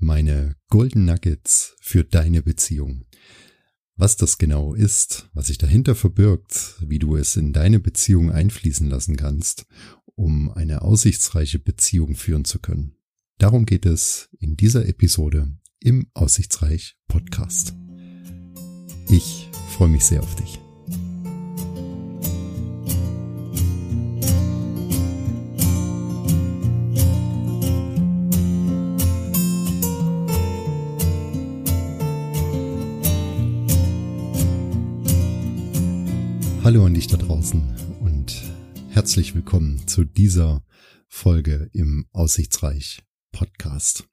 meine Golden Nuggets für deine Beziehung. Was das genau ist, was sich dahinter verbirgt, wie du es in deine Beziehung einfließen lassen kannst, um eine aussichtsreiche Beziehung führen zu können. Darum geht es in dieser Episode im Aussichtsreich Podcast. Ich freue mich sehr auf dich. Draußen und herzlich willkommen zu dieser Folge im Aussichtsreich Podcast.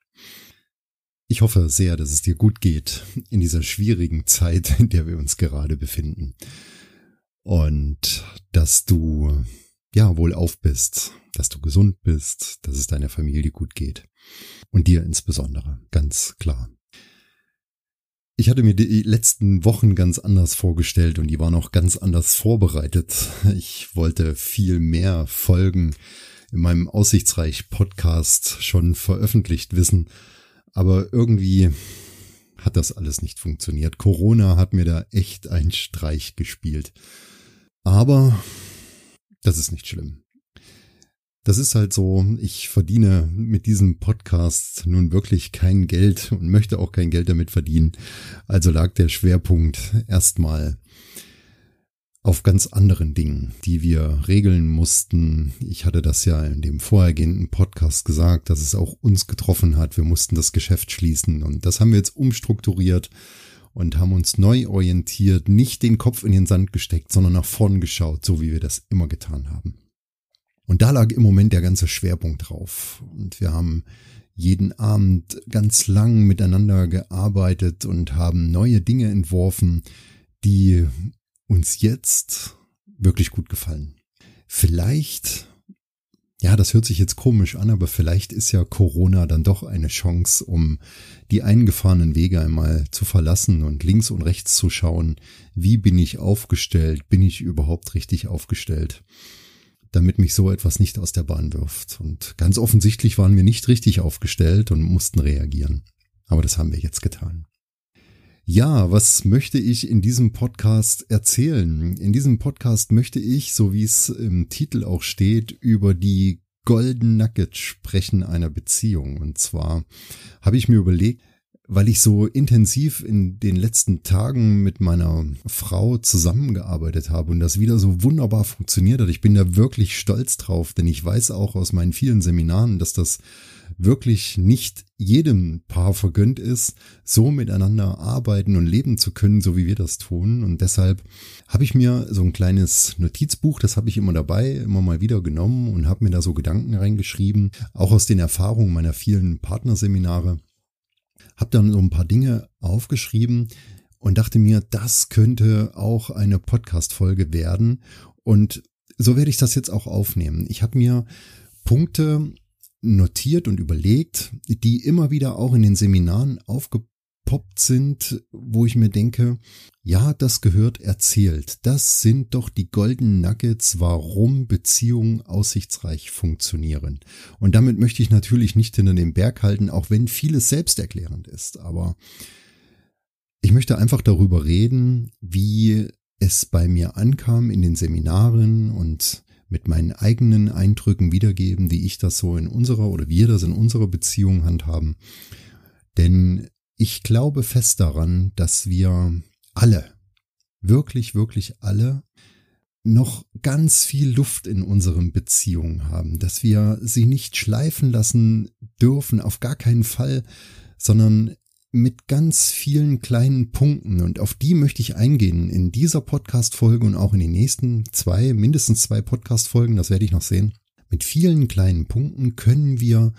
Ich hoffe sehr, dass es dir gut geht in dieser schwierigen Zeit, in der wir uns gerade befinden. Und dass du ja wohl auf bist, dass du gesund bist, dass es deiner Familie gut geht. Und dir insbesondere, ganz klar. Ich hatte mir die letzten Wochen ganz anders vorgestellt und die waren auch ganz anders vorbereitet. Ich wollte viel mehr Folgen in meinem Aussichtsreich Podcast schon veröffentlicht wissen, aber irgendwie hat das alles nicht funktioniert. Corona hat mir da echt einen Streich gespielt. Aber das ist nicht schlimm. Das ist halt so, ich verdiene mit diesem Podcast nun wirklich kein Geld und möchte auch kein Geld damit verdienen. Also lag der Schwerpunkt erstmal auf ganz anderen Dingen, die wir regeln mussten. Ich hatte das ja in dem vorhergehenden Podcast gesagt, dass es auch uns getroffen hat. Wir mussten das Geschäft schließen und das haben wir jetzt umstrukturiert und haben uns neu orientiert, nicht den Kopf in den Sand gesteckt, sondern nach vorn geschaut, so wie wir das immer getan haben. Und da lag im Moment der ganze Schwerpunkt drauf. Und wir haben jeden Abend ganz lang miteinander gearbeitet und haben neue Dinge entworfen, die uns jetzt wirklich gut gefallen. Vielleicht, ja, das hört sich jetzt komisch an, aber vielleicht ist ja Corona dann doch eine Chance, um die eingefahrenen Wege einmal zu verlassen und links und rechts zu schauen, wie bin ich aufgestellt, bin ich überhaupt richtig aufgestellt damit mich so etwas nicht aus der Bahn wirft. Und ganz offensichtlich waren wir nicht richtig aufgestellt und mussten reagieren. Aber das haben wir jetzt getan. Ja, was möchte ich in diesem Podcast erzählen? In diesem Podcast möchte ich, so wie es im Titel auch steht, über die Golden Nugget sprechen einer Beziehung. Und zwar habe ich mir überlegt, weil ich so intensiv in den letzten Tagen mit meiner Frau zusammengearbeitet habe und das wieder so wunderbar funktioniert hat. Ich bin da wirklich stolz drauf, denn ich weiß auch aus meinen vielen Seminaren, dass das wirklich nicht jedem Paar vergönnt ist, so miteinander arbeiten und leben zu können, so wie wir das tun. Und deshalb habe ich mir so ein kleines Notizbuch, das habe ich immer dabei, immer mal wieder genommen und habe mir da so Gedanken reingeschrieben, auch aus den Erfahrungen meiner vielen Partnerseminare habe dann so ein paar Dinge aufgeschrieben und dachte mir, das könnte auch eine Podcast-Folge werden. Und so werde ich das jetzt auch aufnehmen. Ich habe mir Punkte notiert und überlegt, die immer wieder auch in den Seminaren aufgepasst aufgepoppt sind, wo ich mir denke, ja, das gehört erzählt. Das sind doch die Golden Nuggets, warum Beziehungen aussichtsreich funktionieren. Und damit möchte ich natürlich nicht hinter dem Berg halten, auch wenn vieles selbsterklärend ist. Aber ich möchte einfach darüber reden, wie es bei mir ankam in den Seminaren und mit meinen eigenen Eindrücken wiedergeben, wie ich das so in unserer oder wir das in unserer Beziehung handhaben. Denn ich glaube fest daran, dass wir alle, wirklich, wirklich alle, noch ganz viel Luft in unseren Beziehungen haben, dass wir sie nicht schleifen lassen dürfen, auf gar keinen Fall, sondern mit ganz vielen kleinen Punkten und auf die möchte ich eingehen in dieser Podcast-Folge und auch in den nächsten zwei, mindestens zwei Podcast-Folgen, das werde ich noch sehen. Mit vielen kleinen Punkten können wir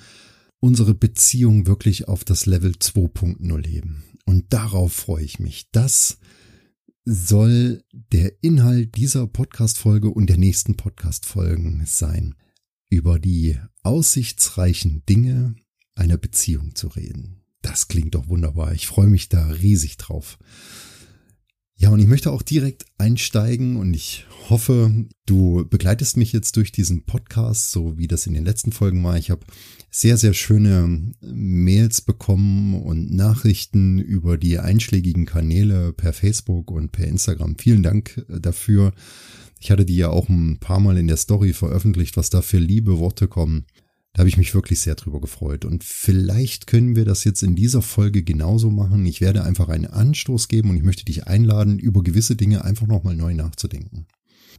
unsere Beziehung wirklich auf das Level 2.0 heben. Und darauf freue ich mich. Das soll der Inhalt dieser Podcast-Folge und der nächsten Podcast-Folgen sein. Über die aussichtsreichen Dinge einer Beziehung zu reden. Das klingt doch wunderbar. Ich freue mich da riesig drauf. Ja, und ich möchte auch direkt einsteigen und ich hoffe, du begleitest mich jetzt durch diesen Podcast, so wie das in den letzten Folgen war. Ich habe sehr, sehr schöne Mails bekommen und Nachrichten über die einschlägigen Kanäle per Facebook und per Instagram. Vielen Dank dafür. Ich hatte die ja auch ein paar Mal in der Story veröffentlicht, was da für liebe Worte kommen. Da habe ich mich wirklich sehr drüber gefreut. Und vielleicht können wir das jetzt in dieser Folge genauso machen. Ich werde einfach einen Anstoß geben und ich möchte dich einladen, über gewisse Dinge einfach nochmal neu nachzudenken.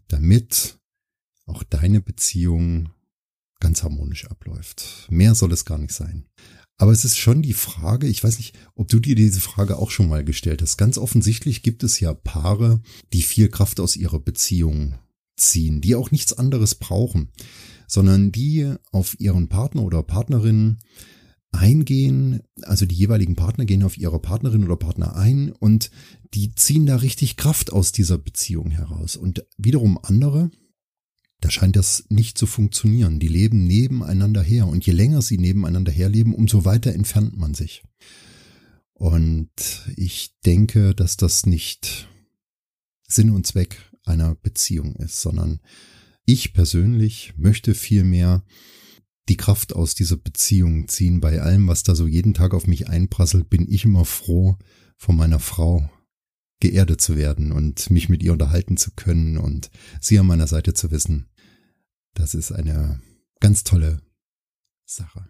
Damit auch deine Beziehung ganz harmonisch abläuft. Mehr soll es gar nicht sein. Aber es ist schon die Frage, ich weiß nicht, ob du dir diese Frage auch schon mal gestellt hast. Ganz offensichtlich gibt es ja Paare, die viel Kraft aus ihrer Beziehung ziehen, die auch nichts anderes brauchen sondern die auf ihren Partner oder Partnerin eingehen, also die jeweiligen Partner gehen auf ihre Partnerin oder Partner ein und die ziehen da richtig Kraft aus dieser Beziehung heraus. Und wiederum andere, da scheint das nicht zu funktionieren. Die leben nebeneinander her und je länger sie nebeneinander herleben, umso weiter entfernt man sich. Und ich denke, dass das nicht Sinn und Zweck einer Beziehung ist, sondern ich persönlich möchte vielmehr die Kraft aus dieser Beziehung ziehen. Bei allem, was da so jeden Tag auf mich einprasselt, bin ich immer froh, von meiner Frau geerdet zu werden und mich mit ihr unterhalten zu können und sie an meiner Seite zu wissen. Das ist eine ganz tolle Sache.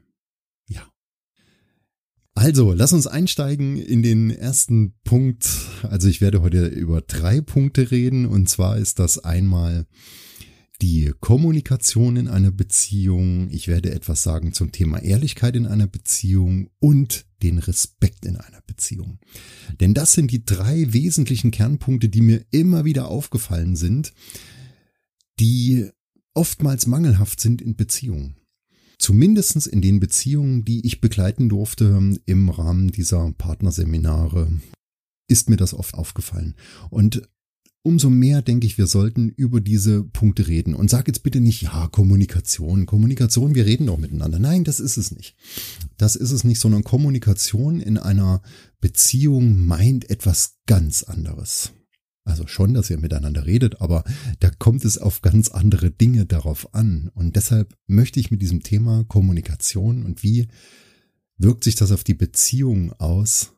Also, lass uns einsteigen in den ersten Punkt. Also ich werde heute über drei Punkte reden und zwar ist das einmal die Kommunikation in einer Beziehung, ich werde etwas sagen zum Thema Ehrlichkeit in einer Beziehung und den Respekt in einer Beziehung. Denn das sind die drei wesentlichen Kernpunkte, die mir immer wieder aufgefallen sind, die oftmals mangelhaft sind in Beziehungen. Zumindestens in den Beziehungen, die ich begleiten durfte im Rahmen dieser Partnerseminare, ist mir das oft aufgefallen. Und umso mehr denke ich, wir sollten über diese Punkte reden. Und sag jetzt bitte nicht, ja, Kommunikation, Kommunikation, wir reden doch miteinander. Nein, das ist es nicht. Das ist es nicht, sondern Kommunikation in einer Beziehung meint etwas ganz anderes. Also schon, dass ihr miteinander redet, aber da kommt es auf ganz andere Dinge darauf an. Und deshalb möchte ich mit diesem Thema Kommunikation und wie wirkt sich das auf die Beziehung aus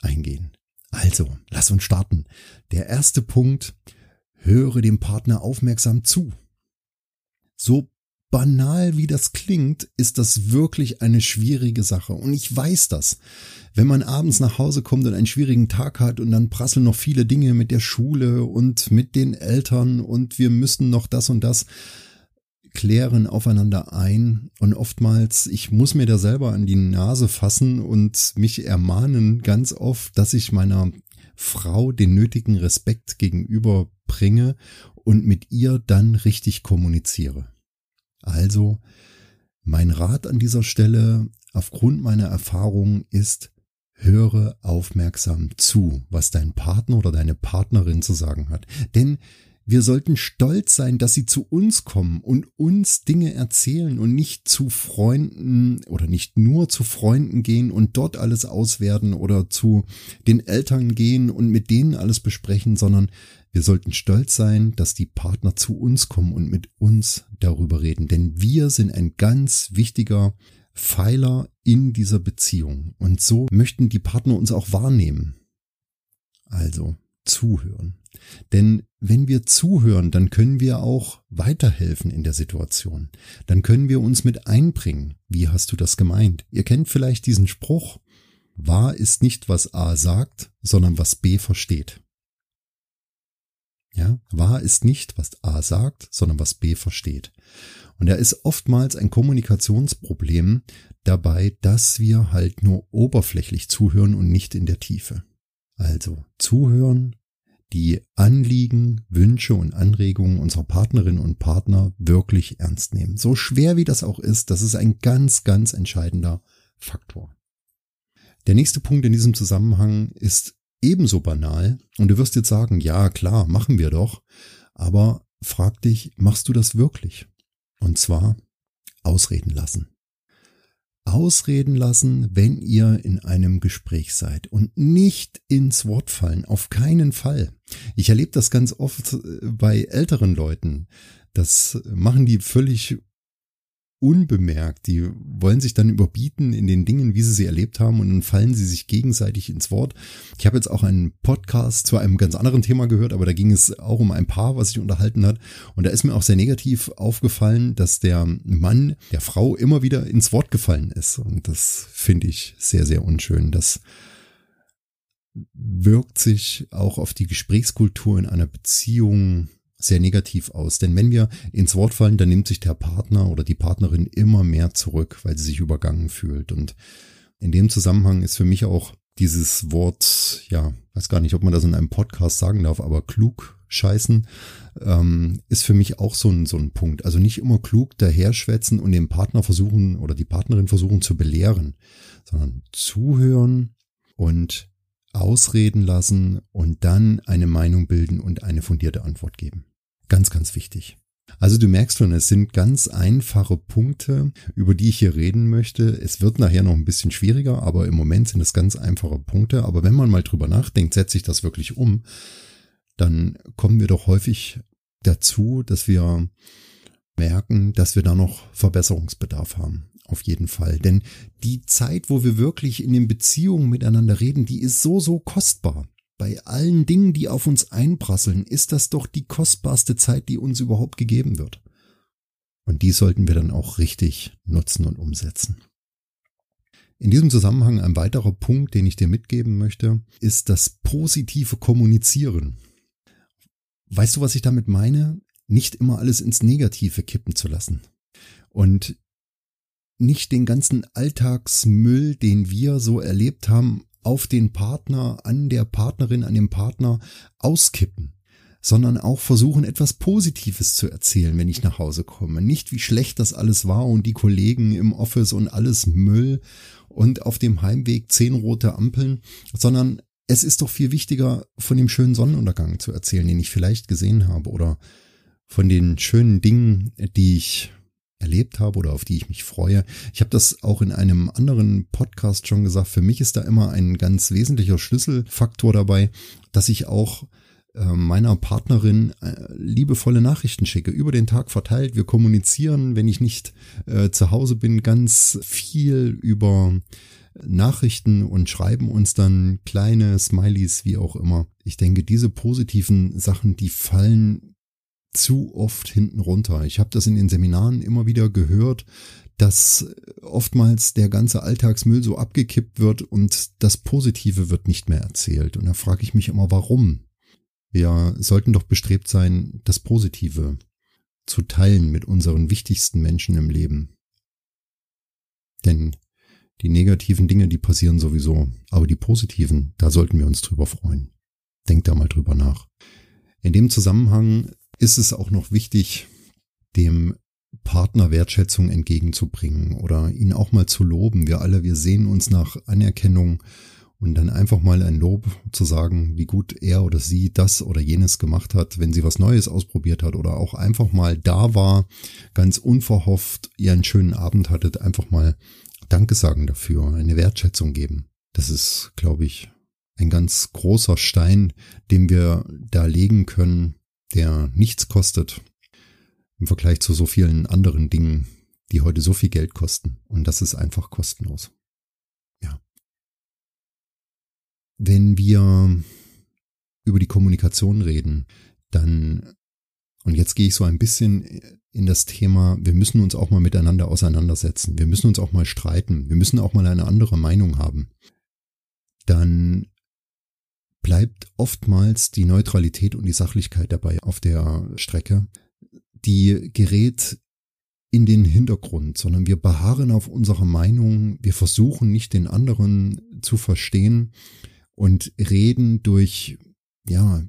eingehen. Also, lass uns starten. Der erste Punkt, höre dem Partner aufmerksam zu. So banal wie das klingt, ist das wirklich eine schwierige Sache. Und ich weiß das. Wenn man abends nach Hause kommt und einen schwierigen Tag hat und dann prasseln noch viele Dinge mit der Schule und mit den Eltern und wir müssen noch das und das, klären aufeinander ein und oftmals, ich muss mir da selber an die Nase fassen und mich ermahnen ganz oft, dass ich meiner Frau den nötigen Respekt gegenüber bringe und mit ihr dann richtig kommuniziere. Also, mein Rat an dieser Stelle aufgrund meiner Erfahrung ist, höre aufmerksam zu, was dein Partner oder deine Partnerin zu sagen hat. Denn wir sollten stolz sein, dass sie zu uns kommen und uns Dinge erzählen und nicht zu Freunden oder nicht nur zu Freunden gehen und dort alles auswerten oder zu den Eltern gehen und mit denen alles besprechen, sondern wir sollten stolz sein, dass die Partner zu uns kommen und mit uns darüber reden. Denn wir sind ein ganz wichtiger Pfeiler in dieser Beziehung. Und so möchten die Partner uns auch wahrnehmen. Also zuhören. Denn wenn wir zuhören, dann können wir auch weiterhelfen in der Situation. Dann können wir uns mit einbringen. Wie hast du das gemeint? Ihr kennt vielleicht diesen Spruch, wahr ist nicht, was A sagt, sondern was B versteht. Ja, wahr ist nicht, was A sagt, sondern was B versteht. Und da ist oftmals ein Kommunikationsproblem dabei, dass wir halt nur oberflächlich zuhören und nicht in der Tiefe. Also zuhören, die Anliegen, Wünsche und Anregungen unserer Partnerinnen und Partner wirklich ernst nehmen. So schwer wie das auch ist, das ist ein ganz, ganz entscheidender Faktor. Der nächste Punkt in diesem Zusammenhang ist ebenso banal und du wirst jetzt sagen, ja klar, machen wir doch, aber frag dich, machst du das wirklich? Und zwar ausreden lassen. Ausreden lassen, wenn ihr in einem Gespräch seid und nicht ins Wort fallen, auf keinen Fall. Ich erlebe das ganz oft äh, bei älteren Leuten. Das machen die völlig unbemerkt. Die wollen sich dann überbieten in den Dingen, wie sie sie erlebt haben und dann fallen sie sich gegenseitig ins Wort. Ich habe jetzt auch einen Podcast zu einem ganz anderen Thema gehört, aber da ging es auch um ein Paar, was sich unterhalten hat. Und da ist mir auch sehr negativ aufgefallen, dass der Mann der Frau immer wieder ins Wort gefallen ist. Und das finde ich sehr, sehr unschön. Das wirkt sich auch auf die Gesprächskultur in einer Beziehung sehr negativ aus. Denn wenn wir ins Wort fallen, dann nimmt sich der Partner oder die Partnerin immer mehr zurück, weil sie sich übergangen fühlt. Und in dem Zusammenhang ist für mich auch dieses Wort, ja, weiß gar nicht, ob man das in einem Podcast sagen darf, aber klug scheißen, ähm, ist für mich auch so ein, so ein Punkt. Also nicht immer klug daherschwätzen und den Partner versuchen oder die Partnerin versuchen zu belehren, sondern zuhören und ausreden lassen und dann eine Meinung bilden und eine fundierte Antwort geben. Ganz, ganz wichtig. Also du merkst schon, es sind ganz einfache Punkte, über die ich hier reden möchte. Es wird nachher noch ein bisschen schwieriger, aber im Moment sind es ganz einfache Punkte. Aber wenn man mal drüber nachdenkt, setze ich das wirklich um, dann kommen wir doch häufig dazu, dass wir merken, dass wir da noch Verbesserungsbedarf haben. Auf jeden Fall. Denn die Zeit, wo wir wirklich in den Beziehungen miteinander reden, die ist so, so kostbar bei allen Dingen, die auf uns einprasseln, ist das doch die kostbarste Zeit, die uns überhaupt gegeben wird. Und die sollten wir dann auch richtig nutzen und umsetzen. In diesem Zusammenhang ein weiterer Punkt, den ich dir mitgeben möchte, ist das positive Kommunizieren. Weißt du, was ich damit meine? Nicht immer alles ins Negative kippen zu lassen. Und nicht den ganzen Alltagsmüll, den wir so erlebt haben, auf den Partner, an der Partnerin, an dem Partner auskippen, sondern auch versuchen, etwas Positives zu erzählen, wenn ich nach Hause komme. Nicht wie schlecht das alles war und die Kollegen im Office und alles Müll und auf dem Heimweg zehn rote Ampeln, sondern es ist doch viel wichtiger, von dem schönen Sonnenuntergang zu erzählen, den ich vielleicht gesehen habe oder von den schönen Dingen, die ich erlebt habe oder auf die ich mich freue. Ich habe das auch in einem anderen Podcast schon gesagt. Für mich ist da immer ein ganz wesentlicher Schlüsselfaktor dabei, dass ich auch äh, meiner Partnerin äh, liebevolle Nachrichten schicke, über den Tag verteilt. Wir kommunizieren, wenn ich nicht äh, zu Hause bin, ganz viel über Nachrichten und schreiben uns dann kleine Smileys, wie auch immer. Ich denke, diese positiven Sachen, die fallen zu oft hinten runter. Ich habe das in den Seminaren immer wieder gehört, dass oftmals der ganze Alltagsmüll so abgekippt wird und das Positive wird nicht mehr erzählt. Und da frage ich mich immer, warum? Wir sollten doch bestrebt sein, das Positive zu teilen mit unseren wichtigsten Menschen im Leben. Denn die negativen Dinge, die passieren sowieso, aber die positiven, da sollten wir uns drüber freuen. Denkt da mal drüber nach. In dem Zusammenhang ist es auch noch wichtig, dem Partner Wertschätzung entgegenzubringen oder ihn auch mal zu loben. Wir alle, wir sehen uns nach Anerkennung und dann einfach mal ein Lob zu sagen, wie gut er oder sie das oder jenes gemacht hat, wenn sie was Neues ausprobiert hat oder auch einfach mal da war, ganz unverhofft ihr einen schönen Abend hattet, einfach mal Danke sagen dafür, eine Wertschätzung geben. Das ist, glaube ich, ein ganz großer Stein, den wir da legen können, der nichts kostet im Vergleich zu so vielen anderen Dingen, die heute so viel Geld kosten. Und das ist einfach kostenlos. Ja. Wenn wir über die Kommunikation reden, dann, und jetzt gehe ich so ein bisschen in das Thema, wir müssen uns auch mal miteinander auseinandersetzen. Wir müssen uns auch mal streiten. Wir müssen auch mal eine andere Meinung haben. Dann bleibt oftmals die Neutralität und die Sachlichkeit dabei auf der Strecke. Die gerät in den Hintergrund, sondern wir beharren auf unserer Meinung, wir versuchen nicht den anderen zu verstehen und reden durch, ja,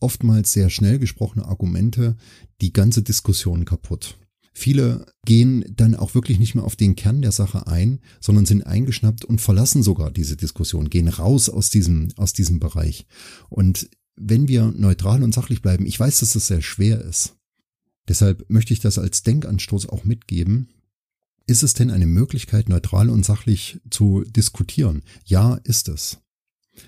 oftmals sehr schnell gesprochene Argumente die ganze Diskussion kaputt. Viele gehen dann auch wirklich nicht mehr auf den Kern der Sache ein, sondern sind eingeschnappt und verlassen sogar diese Diskussion, gehen raus aus diesem, aus diesem Bereich. Und wenn wir neutral und sachlich bleiben, ich weiß, dass das sehr schwer ist. Deshalb möchte ich das als Denkanstoß auch mitgeben. Ist es denn eine Möglichkeit, neutral und sachlich zu diskutieren? Ja, ist es.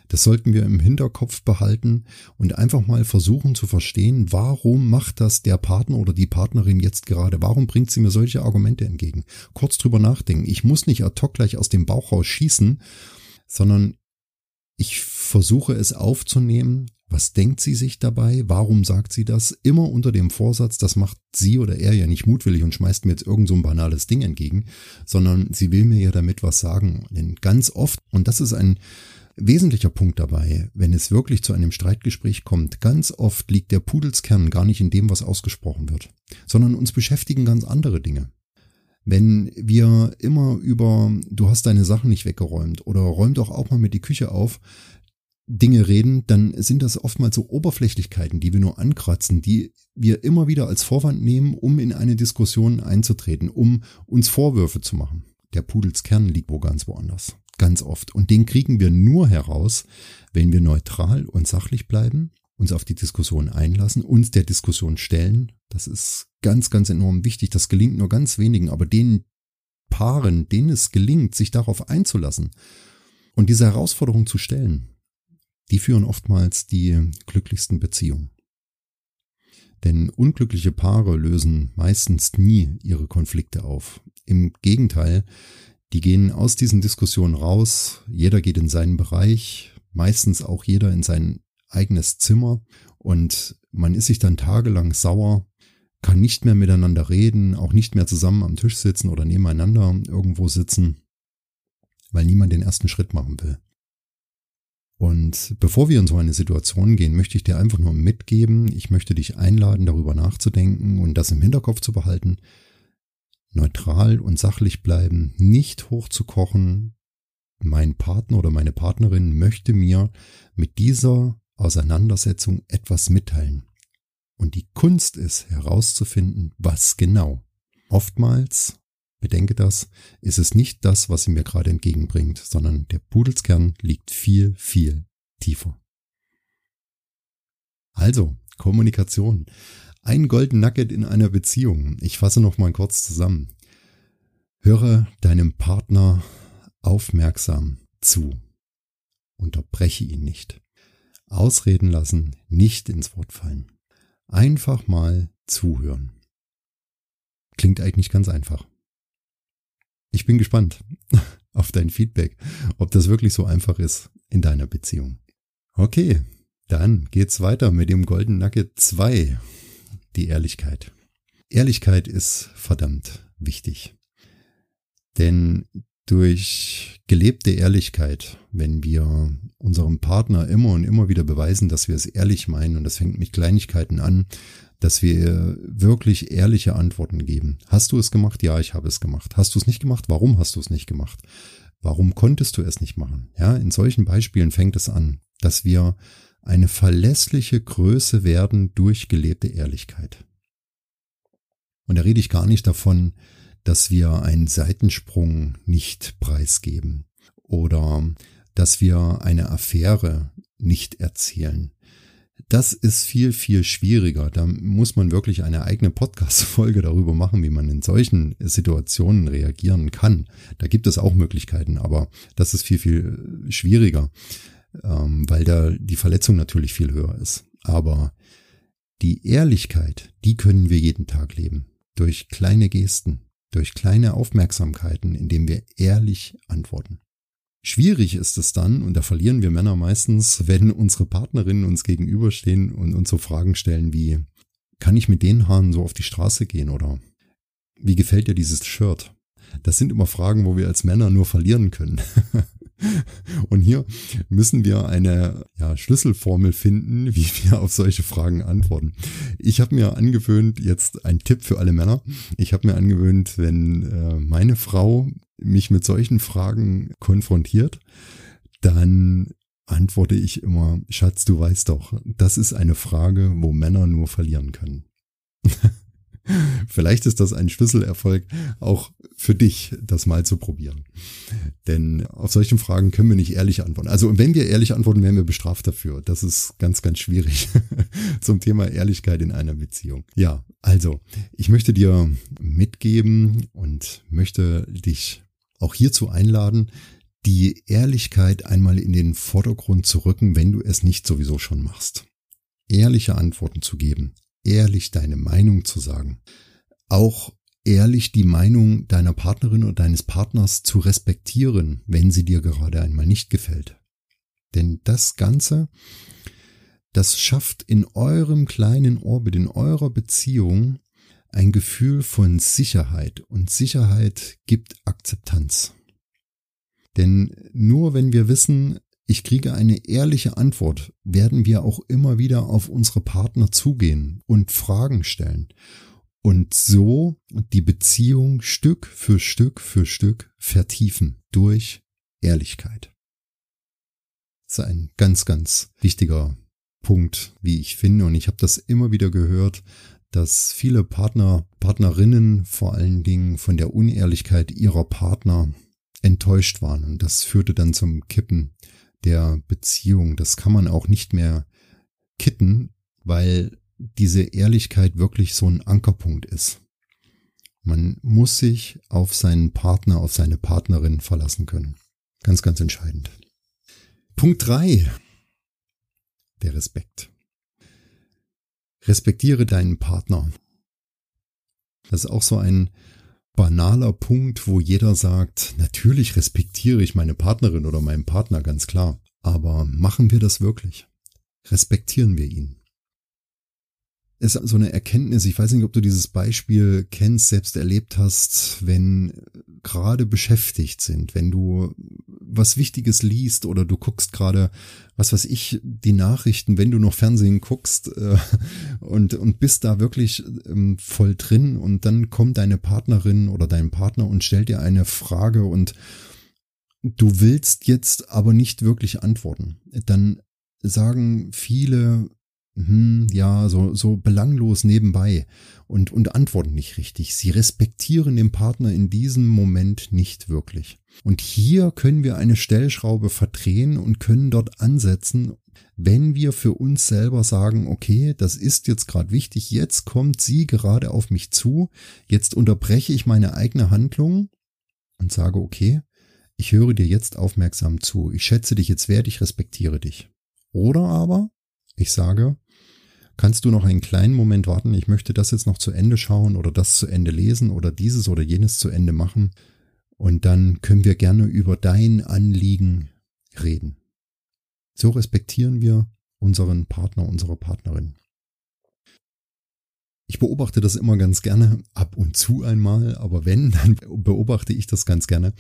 Das sollten wir im Hinterkopf behalten und einfach mal versuchen zu verstehen, warum macht das der Partner oder die Partnerin jetzt gerade? Warum bringt sie mir solche Argumente entgegen? Kurz drüber nachdenken. Ich muss nicht ad hoc gleich aus dem Bauch raus schießen, sondern ich versuche es aufzunehmen. Was denkt sie sich dabei? Warum sagt sie das? Immer unter dem Vorsatz, das macht sie oder er ja nicht mutwillig und schmeißt mir jetzt irgend so ein banales Ding entgegen, sondern sie will mir ja damit was sagen. Denn ganz oft, und das ist ein wesentlicher Punkt dabei, wenn es wirklich zu einem Streitgespräch kommt, ganz oft liegt der Pudelskern gar nicht in dem, was ausgesprochen wird, sondern uns beschäftigen ganz andere Dinge. Wenn wir immer über, du hast deine Sachen nicht weggeräumt oder räum doch auch mal mit die Küche auf, Dinge reden, dann sind das oftmals so Oberflächlichkeiten, die wir nur ankratzen, die wir immer wieder als Vorwand nehmen, um in eine Diskussion einzutreten, um uns Vorwürfe zu machen. Der Pudelskern liegt wo ganz woanders. Ganz oft. Und den kriegen wir nur heraus, wenn wir neutral und sachlich bleiben, uns auf die Diskussion einlassen, uns der Diskussion stellen. Das ist ganz, ganz enorm wichtig. Das gelingt nur ganz wenigen, aber den Paaren, denen es gelingt, sich darauf einzulassen und diese Herausforderung zu stellen, die führen oftmals die glücklichsten Beziehungen. Denn unglückliche Paare lösen meistens nie ihre Konflikte auf. Im Gegenteil, die gehen aus diesen Diskussionen raus, jeder geht in seinen Bereich, meistens auch jeder in sein eigenes Zimmer. Und man ist sich dann tagelang sauer, kann nicht mehr miteinander reden, auch nicht mehr zusammen am Tisch sitzen oder nebeneinander irgendwo sitzen, weil niemand den ersten Schritt machen will. Und bevor wir in so eine Situation gehen, möchte ich dir einfach nur mitgeben, ich möchte dich einladen, darüber nachzudenken und das im Hinterkopf zu behalten, neutral und sachlich bleiben, nicht hochzukochen. Mein Partner oder meine Partnerin möchte mir mit dieser Auseinandersetzung etwas mitteilen. Und die Kunst ist herauszufinden, was genau. Oftmals, bedenke das, ist es nicht das, was sie mir gerade entgegenbringt, sondern der Pudelskern liegt viel, viel tiefer. Also, Kommunikation. Ein Golden Nugget in einer Beziehung. Ich fasse noch mal kurz zusammen. Höre deinem Partner aufmerksam zu. Unterbreche ihn nicht. Ausreden lassen, nicht ins Wort fallen. Einfach mal zuhören. Klingt eigentlich ganz einfach. Ich bin gespannt auf dein Feedback, ob das wirklich so einfach ist in deiner Beziehung. Okay, dann geht's weiter mit dem Golden Nugget 2 die Ehrlichkeit. Ehrlichkeit ist verdammt wichtig. Denn durch gelebte Ehrlichkeit, wenn wir unserem Partner immer und immer wieder beweisen, dass wir es ehrlich meinen, und das fängt mit Kleinigkeiten an, dass wir wirklich ehrliche Antworten geben. Hast du es gemacht? Ja, ich habe es gemacht. Hast du es nicht gemacht? Warum hast du es nicht gemacht? Warum konntest du es nicht machen? Ja, in solchen Beispielen fängt es an, dass wir eine verlässliche Größe werden durch gelebte Ehrlichkeit. Und da rede ich gar nicht davon, dass wir einen Seitensprung nicht preisgeben oder dass wir eine Affäre nicht erzählen. Das ist viel, viel schwieriger. Da muss man wirklich eine eigene Podcast-Folge darüber machen, wie man in solchen Situationen reagieren kann. Da gibt es auch Möglichkeiten, aber das ist viel, viel schwieriger ähm, weil da die Verletzung natürlich viel höher ist. Aber die Ehrlichkeit, die können wir jeden Tag leben. Durch kleine Gesten, durch kleine Aufmerksamkeiten, indem wir ehrlich antworten. Schwierig ist es dann, und da verlieren wir Männer meistens, wenn unsere Partnerinnen uns gegenüberstehen und uns so Fragen stellen wie, kann ich mit den Haaren so auf die Straße gehen oder wie gefällt dir dieses Shirt? Das sind immer Fragen, wo wir als Männer nur verlieren können. Und hier müssen wir eine ja, Schlüsselformel finden, wie wir auf solche Fragen antworten. Ich habe mir angewöhnt, jetzt ein Tipp für alle Männer, ich habe mir angewöhnt, wenn äh, meine Frau mich mit solchen Fragen konfrontiert, dann antworte ich immer, Schatz, du weißt doch, das ist eine Frage, wo Männer nur verlieren können. Vielleicht ist das ein Schlüsselerfolg auch für dich, das mal zu probieren. Denn auf solchen Fragen können wir nicht ehrlich antworten. Also wenn wir ehrlich antworten, werden wir bestraft dafür. Das ist ganz, ganz schwierig zum Thema Ehrlichkeit in einer Beziehung. Ja, also ich möchte dir mitgeben und möchte dich auch hierzu einladen, die Ehrlichkeit einmal in den Vordergrund zu rücken, wenn du es nicht sowieso schon machst. Ehrliche Antworten zu geben, ehrlich deine Meinung zu sagen, auch ehrlich die Meinung deiner Partnerin oder deines Partners zu respektieren, wenn sie dir gerade einmal nicht gefällt. Denn das Ganze, das schafft in eurem kleinen Orbit, in eurer Beziehung ein Gefühl von Sicherheit und Sicherheit gibt Akzeptanz. Denn nur wenn wir wissen, ich kriege eine ehrliche Antwort, werden wir auch immer wieder auf unsere Partner zugehen und Fragen stellen und so die Beziehung Stück für Stück für Stück vertiefen durch Ehrlichkeit. Das ist ein ganz, ganz wichtiger Punkt, wie ich finde. Und ich habe das immer wieder gehört, dass viele Partner, Partnerinnen vor allen Dingen von der Unehrlichkeit ihrer Partner enttäuscht waren. Und das führte dann zum Kippen der Beziehung. Das kann man auch nicht mehr kitten, weil diese Ehrlichkeit wirklich so ein Ankerpunkt ist. Man muss sich auf seinen Partner, auf seine Partnerin verlassen können. Ganz, ganz entscheidend. Punkt drei: Der Respekt. Respektiere deinen Partner. Das ist auch so ein banaler Punkt, wo jeder sagt, natürlich respektiere ich meine Partnerin oder meinen Partner, ganz klar. Aber machen wir das wirklich? Respektieren wir ihn? Ist so eine Erkenntnis, ich weiß nicht, ob du dieses Beispiel kennst, selbst erlebt hast, wenn gerade beschäftigt sind, wenn du was Wichtiges liest oder du guckst gerade, was weiß ich, die Nachrichten, wenn du noch Fernsehen guckst äh, und, und bist da wirklich ähm, voll drin und dann kommt deine Partnerin oder dein Partner und stellt dir eine Frage und du willst jetzt aber nicht wirklich antworten, dann sagen viele hm, ja, so, so belanglos nebenbei und, und antworten nicht richtig. Sie respektieren den Partner in diesem Moment nicht wirklich. Und hier können wir eine Stellschraube verdrehen und können dort ansetzen, wenn wir für uns selber sagen, okay, das ist jetzt gerade wichtig, jetzt kommt sie gerade auf mich zu, jetzt unterbreche ich meine eigene Handlung und sage, okay, ich höre dir jetzt aufmerksam zu, ich schätze dich jetzt wert, ich respektiere dich. Oder aber ich sage, kannst du noch einen kleinen Moment warten, ich möchte das jetzt noch zu Ende schauen oder das zu Ende lesen oder dieses oder jenes zu Ende machen und dann können wir gerne über dein Anliegen reden. So respektieren wir unseren Partner, unsere Partnerin. Ich beobachte das immer ganz gerne, ab und zu einmal, aber wenn, dann beobachte ich das ganz gerne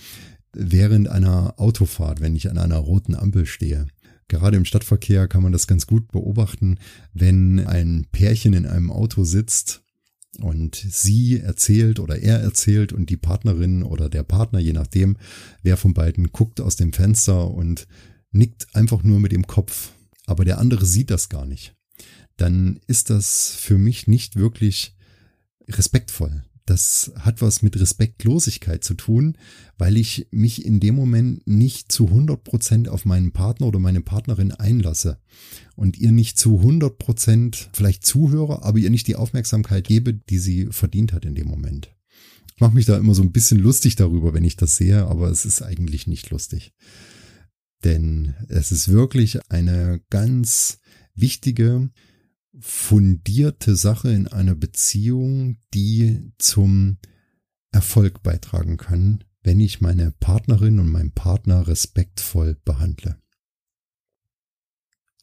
während einer Autofahrt, wenn ich an einer roten Ampel stehe. Gerade im Stadtverkehr kann man das ganz gut beobachten, wenn ein Pärchen in einem Auto sitzt und sie erzählt oder er erzählt und die Partnerin oder der Partner, je nachdem, wer von beiden guckt aus dem Fenster und nickt einfach nur mit dem Kopf, aber der andere sieht das gar nicht, dann ist das für mich nicht wirklich respektvoll das hat was mit Respektlosigkeit zu tun, weil ich mich in dem Moment nicht zu 100 Prozent auf meinen Partner oder meine Partnerin einlasse und ihr nicht zu 100 Prozent vielleicht zuhöre, aber ihr nicht die Aufmerksamkeit gebe, die sie verdient hat in dem Moment. Ich mache mich da immer so ein bisschen lustig darüber, wenn ich das sehe, aber es ist eigentlich nicht lustig. Denn es ist wirklich eine ganz wichtige fundierte Sache in einer Beziehung, die zum Erfolg beitragen kann, wenn ich meine Partnerin und meinen Partner respektvoll behandle.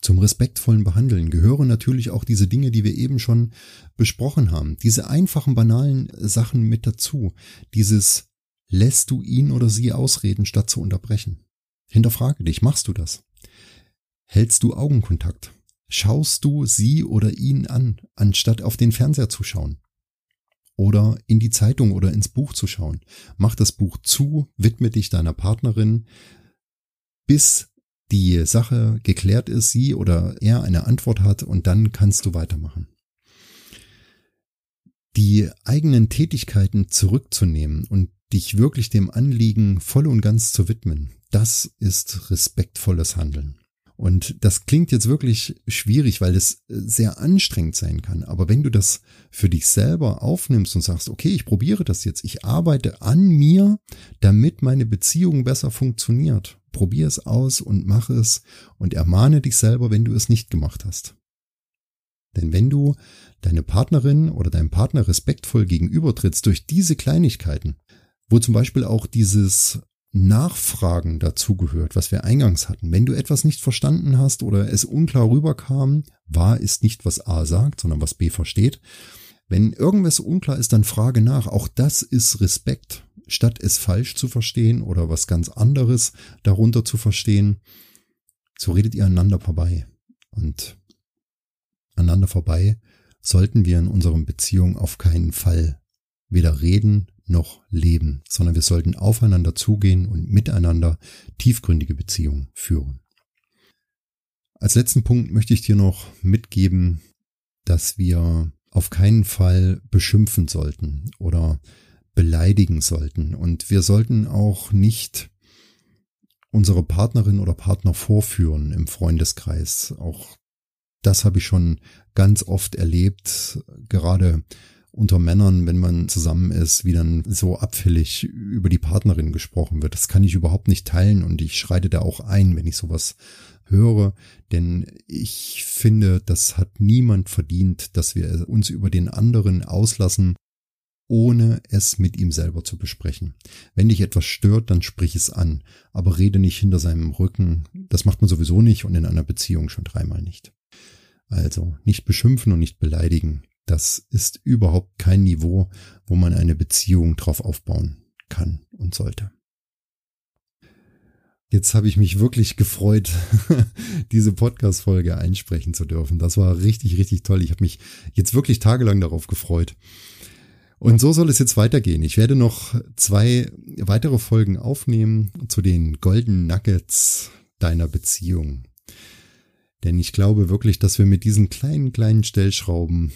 Zum respektvollen Behandeln gehören natürlich auch diese Dinge, die wir eben schon besprochen haben. Diese einfachen, banalen Sachen mit dazu. Dieses lässt du ihn oder sie ausreden, statt zu unterbrechen. Hinterfrage dich, machst du das? Hältst du Augenkontakt? Schaust du sie oder ihn an, anstatt auf den Fernseher zu schauen. Oder in die Zeitung oder ins Buch zu schauen. Mach das Buch zu, widme dich deiner Partnerin, bis die Sache geklärt ist, sie oder er eine Antwort hat und dann kannst du weitermachen. die eigenen Tätigkeiten zurückzunehmen und dich wirklich dem Anliegen voll und ganz zu widmen, das ist respektvolles Handeln. Und das klingt jetzt wirklich schwierig, weil es sehr anstrengend sein kann. Aber wenn du das für dich selber aufnimmst und sagst, okay, ich probiere das jetzt, ich arbeite an mir, damit meine Beziehung besser funktioniert. Probier es aus und mach es und ermahne dich selber, wenn du es nicht gemacht hast. Denn wenn du deine Partnerin oder deinem Partner respektvoll gegenübertrittst durch diese Kleinigkeiten, wo zum Beispiel auch dieses Nachfragen dazugehört, was wir eingangs hatten. Wenn du etwas nicht verstanden hast oder es unklar rüberkam, wahr ist nicht, was A sagt, sondern was B versteht. Wenn irgendwas unklar ist, dann frage nach. Auch das ist Respekt. Statt es falsch zu verstehen oder was ganz anderes darunter zu verstehen, so redet ihr aneinander vorbei. Und aneinander vorbei sollten wir in unserem Beziehung auf keinen Fall weder reden noch leben, sondern wir sollten aufeinander zugehen und miteinander tiefgründige Beziehungen führen. Als letzten Punkt möchte ich dir noch mitgeben, dass wir auf keinen Fall beschimpfen sollten oder beleidigen sollten. Und wir sollten auch nicht unsere Partnerin oder Partner vorführen im Freundeskreis. Auch das habe ich schon ganz oft erlebt, gerade unter Männern, wenn man zusammen ist, wie dann so abfällig über die Partnerin gesprochen wird. Das kann ich überhaupt nicht teilen und ich schreite da auch ein, wenn ich sowas höre, denn ich finde, das hat niemand verdient, dass wir uns über den anderen auslassen, ohne es mit ihm selber zu besprechen. Wenn dich etwas stört, dann sprich es an, aber rede nicht hinter seinem Rücken. Das macht man sowieso nicht und in einer Beziehung schon dreimal nicht. Also nicht beschimpfen und nicht beleidigen. Das ist überhaupt kein Niveau, wo man eine Beziehung drauf aufbauen kann und sollte. Jetzt habe ich mich wirklich gefreut, diese Podcast-Folge einsprechen zu dürfen. Das war richtig, richtig toll. Ich habe mich jetzt wirklich tagelang darauf gefreut. Und so soll es jetzt weitergehen. Ich werde noch zwei weitere Folgen aufnehmen zu den Golden Nuggets deiner Beziehung. Denn ich glaube wirklich, dass wir mit diesen kleinen, kleinen Stellschrauben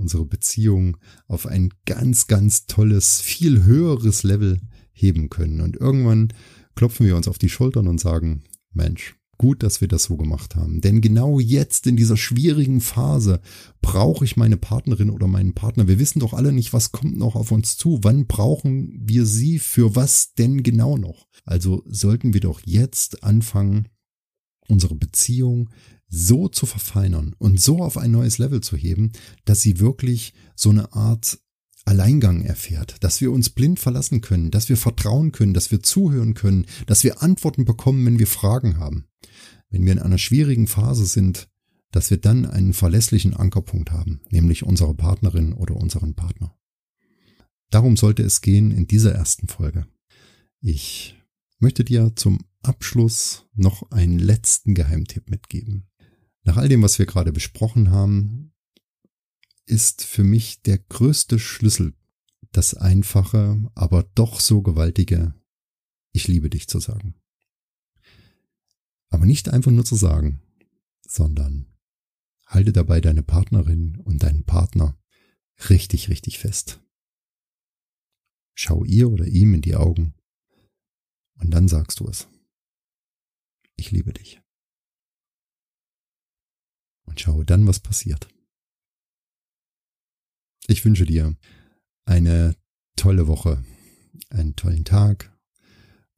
unsere Beziehung auf ein ganz, ganz tolles, viel höheres Level heben können. Und irgendwann klopfen wir uns auf die Schultern und sagen, Mensch, gut, dass wir das so gemacht haben. Denn genau jetzt in dieser schwierigen Phase brauche ich meine Partnerin oder meinen Partner. Wir wissen doch alle nicht, was kommt noch auf uns zu. Wann brauchen wir sie für was denn genau noch? Also sollten wir doch jetzt anfangen, unsere Beziehung so zu verfeinern und so auf ein neues Level zu heben, dass sie wirklich so eine Art Alleingang erfährt, dass wir uns blind verlassen können, dass wir vertrauen können, dass wir zuhören können, dass wir Antworten bekommen, wenn wir Fragen haben. Wenn wir in einer schwierigen Phase sind, dass wir dann einen verlässlichen Ankerpunkt haben, nämlich unsere Partnerin oder unseren Partner. Darum sollte es gehen in dieser ersten Folge. Ich möchte dir zum Abschluss noch einen letzten Geheimtipp mitgeben. Nach all dem, was wir gerade besprochen haben, ist für mich der größte Schlüssel das einfache, aber doch so gewaltige Ich liebe dich zu sagen. Aber nicht einfach nur zu sagen, sondern halte dabei deine Partnerin und deinen Partner richtig, richtig fest. Schau ihr oder ihm in die Augen und dann sagst du es. Ich liebe dich und schaue dann, was passiert. Ich wünsche dir eine tolle Woche, einen tollen Tag,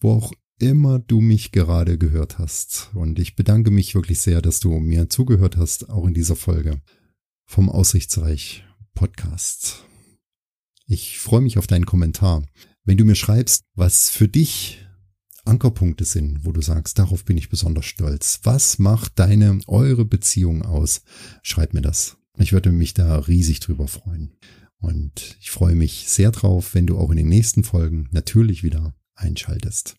wo auch immer du mich gerade gehört hast. Und ich bedanke mich wirklich sehr, dass du mir zugehört hast, auch in dieser Folge vom Aussichtsreich Podcast. Ich freue mich auf deinen Kommentar. Wenn du mir schreibst, was für dich Ankerpunkte sind, wo du sagst, darauf bin ich besonders stolz. Was macht deine, eure Beziehung aus? Schreib mir das. Ich würde mich da riesig drüber freuen. Und ich freue mich sehr drauf, wenn du auch in den nächsten Folgen natürlich wieder einschaltest.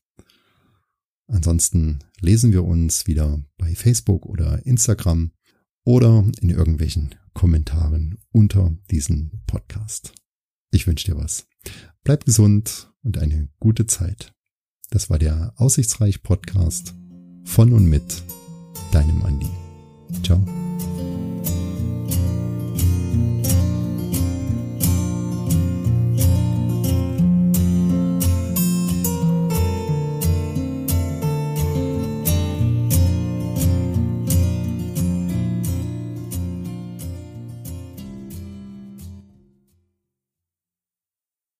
Ansonsten lesen wir uns wieder bei Facebook oder Instagram oder in irgendwelchen Kommentaren unter diesem Podcast. Ich wünsche dir was. Bleib gesund und eine gute Zeit. Das war der Aussichtsreich Podcast von und mit deinem Andi. Ciao.